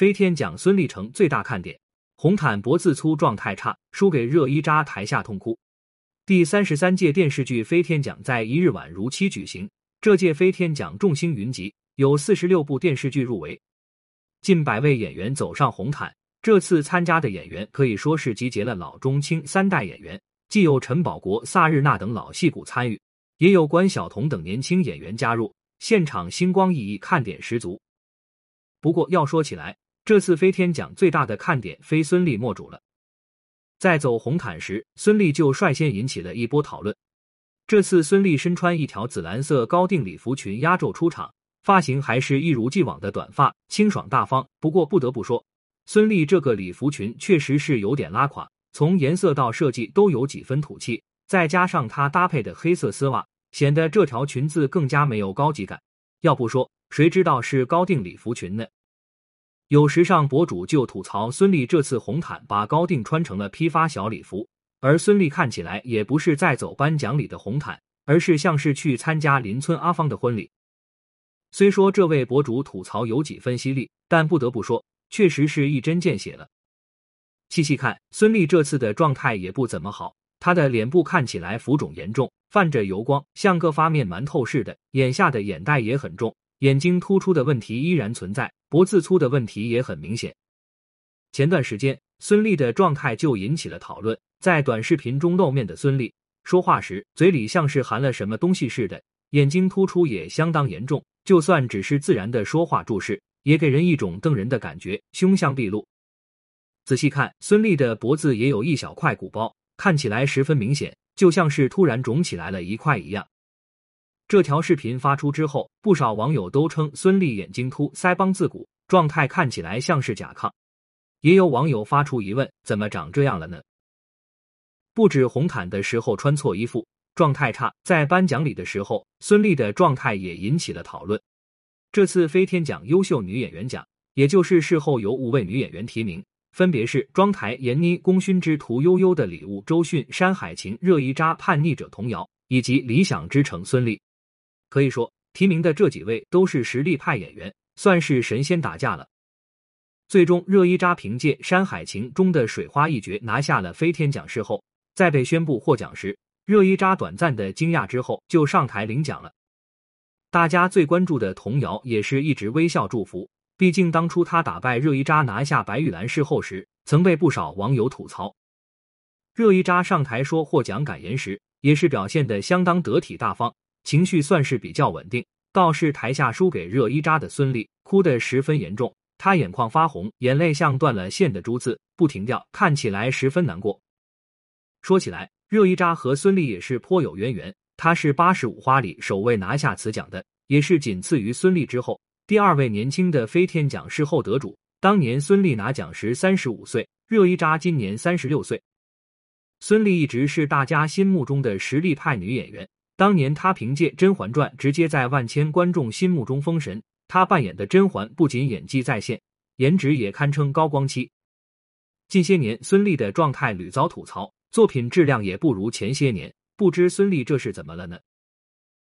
飞天奖孙俪成最大看点，红毯脖子粗状态差，输给热依扎，台下痛哭。第三十三届电视剧飞天奖在一日晚如期举行。这届飞天奖众星云集，有四十六部电视剧入围，近百位演员走上红毯。这次参加的演员可以说是集结了老中青三代演员，既有陈宝国、萨日娜等老戏骨参与，也有关晓彤等年轻演员加入，现场星光熠熠，看点十足。不过要说起来，这次飞天奖最大的看点非孙俪莫属了。在走红毯时，孙俪就率先引起了一波讨论。这次孙俪身穿一条紫蓝色高定礼服裙压轴出场，发型还是一如既往的短发，清爽大方。不过不得不说。孙俪这个礼服裙确实是有点拉垮，从颜色到设计都有几分土气，再加上她搭配的黑色丝袜，显得这条裙子更加没有高级感。要不说，谁知道是高定礼服裙呢？有时尚博主就吐槽孙俪这次红毯把高定穿成了批发小礼服，而孙俪看起来也不是在走颁奖礼的红毯，而是像是去参加邻村阿芳的婚礼。虽说这位博主吐槽有几分犀利，但不得不说。确实是一针见血了。细细看，孙俪这次的状态也不怎么好，她的脸部看起来浮肿严重，泛着油光，像个发面馒头似的。眼下的眼袋也很重，眼睛突出的问题依然存在，脖子粗的问题也很明显。前段时间，孙俪的状态就引起了讨论。在短视频中露面的孙俪，说话时嘴里像是含了什么东西似的，眼睛突出也相当严重。就算只是自然的说话注视。也给人一种瞪人的感觉，凶相毕露。仔细看，孙俪的脖子也有一小块鼓包，看起来十分明显，就像是突然肿起来了一块一样。这条视频发出之后，不少网友都称孙俪眼睛凸，腮帮自鼓，状态看起来像是甲亢。也有网友发出疑问：怎么长这样了呢？不止红毯的时候穿错衣服，状态差，在颁奖礼的时候，孙俪的状态也引起了讨论。这次飞天奖优秀女演员奖，也就是事后有五位女演员提名，分别是庄台、闫妮、功勋之、屠呦呦的礼物、周迅、山海情、热依扎、叛逆者童谣，以及理想之城孙俪。可以说，提名的这几位都是实力派演员，算是神仙打架了。最终，热依扎凭借《山海情》中的水花一角拿下了飞天奖。事后，在被宣布获奖时，热依扎短暂的惊讶之后，就上台领奖了。大家最关注的童谣也是一直微笑祝福，毕竟当初他打败热依扎拿下白玉兰事后时，曾被不少网友吐槽。热依扎上台说获奖感言时，也是表现的相当得体大方，情绪算是比较稳定。倒是台下输给热依扎的孙俪，哭得十分严重，她眼眶发红，眼泪像断了线的珠子不停掉，看起来十分难过。说起来，热依扎和孙俪也是颇有渊源。她是八十五花里首位拿下此奖的，也是仅次于孙俪之后第二位年轻的飞天奖视后得主。当年孙俪拿奖时三十五岁，热依扎今年三十六岁。孙俪一直是大家心目中的实力派女演员。当年她凭借《甄嬛传》直接在万千观众心目中封神。她扮演的甄嬛不仅演技在线，颜值也堪称高光期。近些年，孙俪的状态屡遭吐槽，作品质量也不如前些年。不知孙俪这是怎么了呢？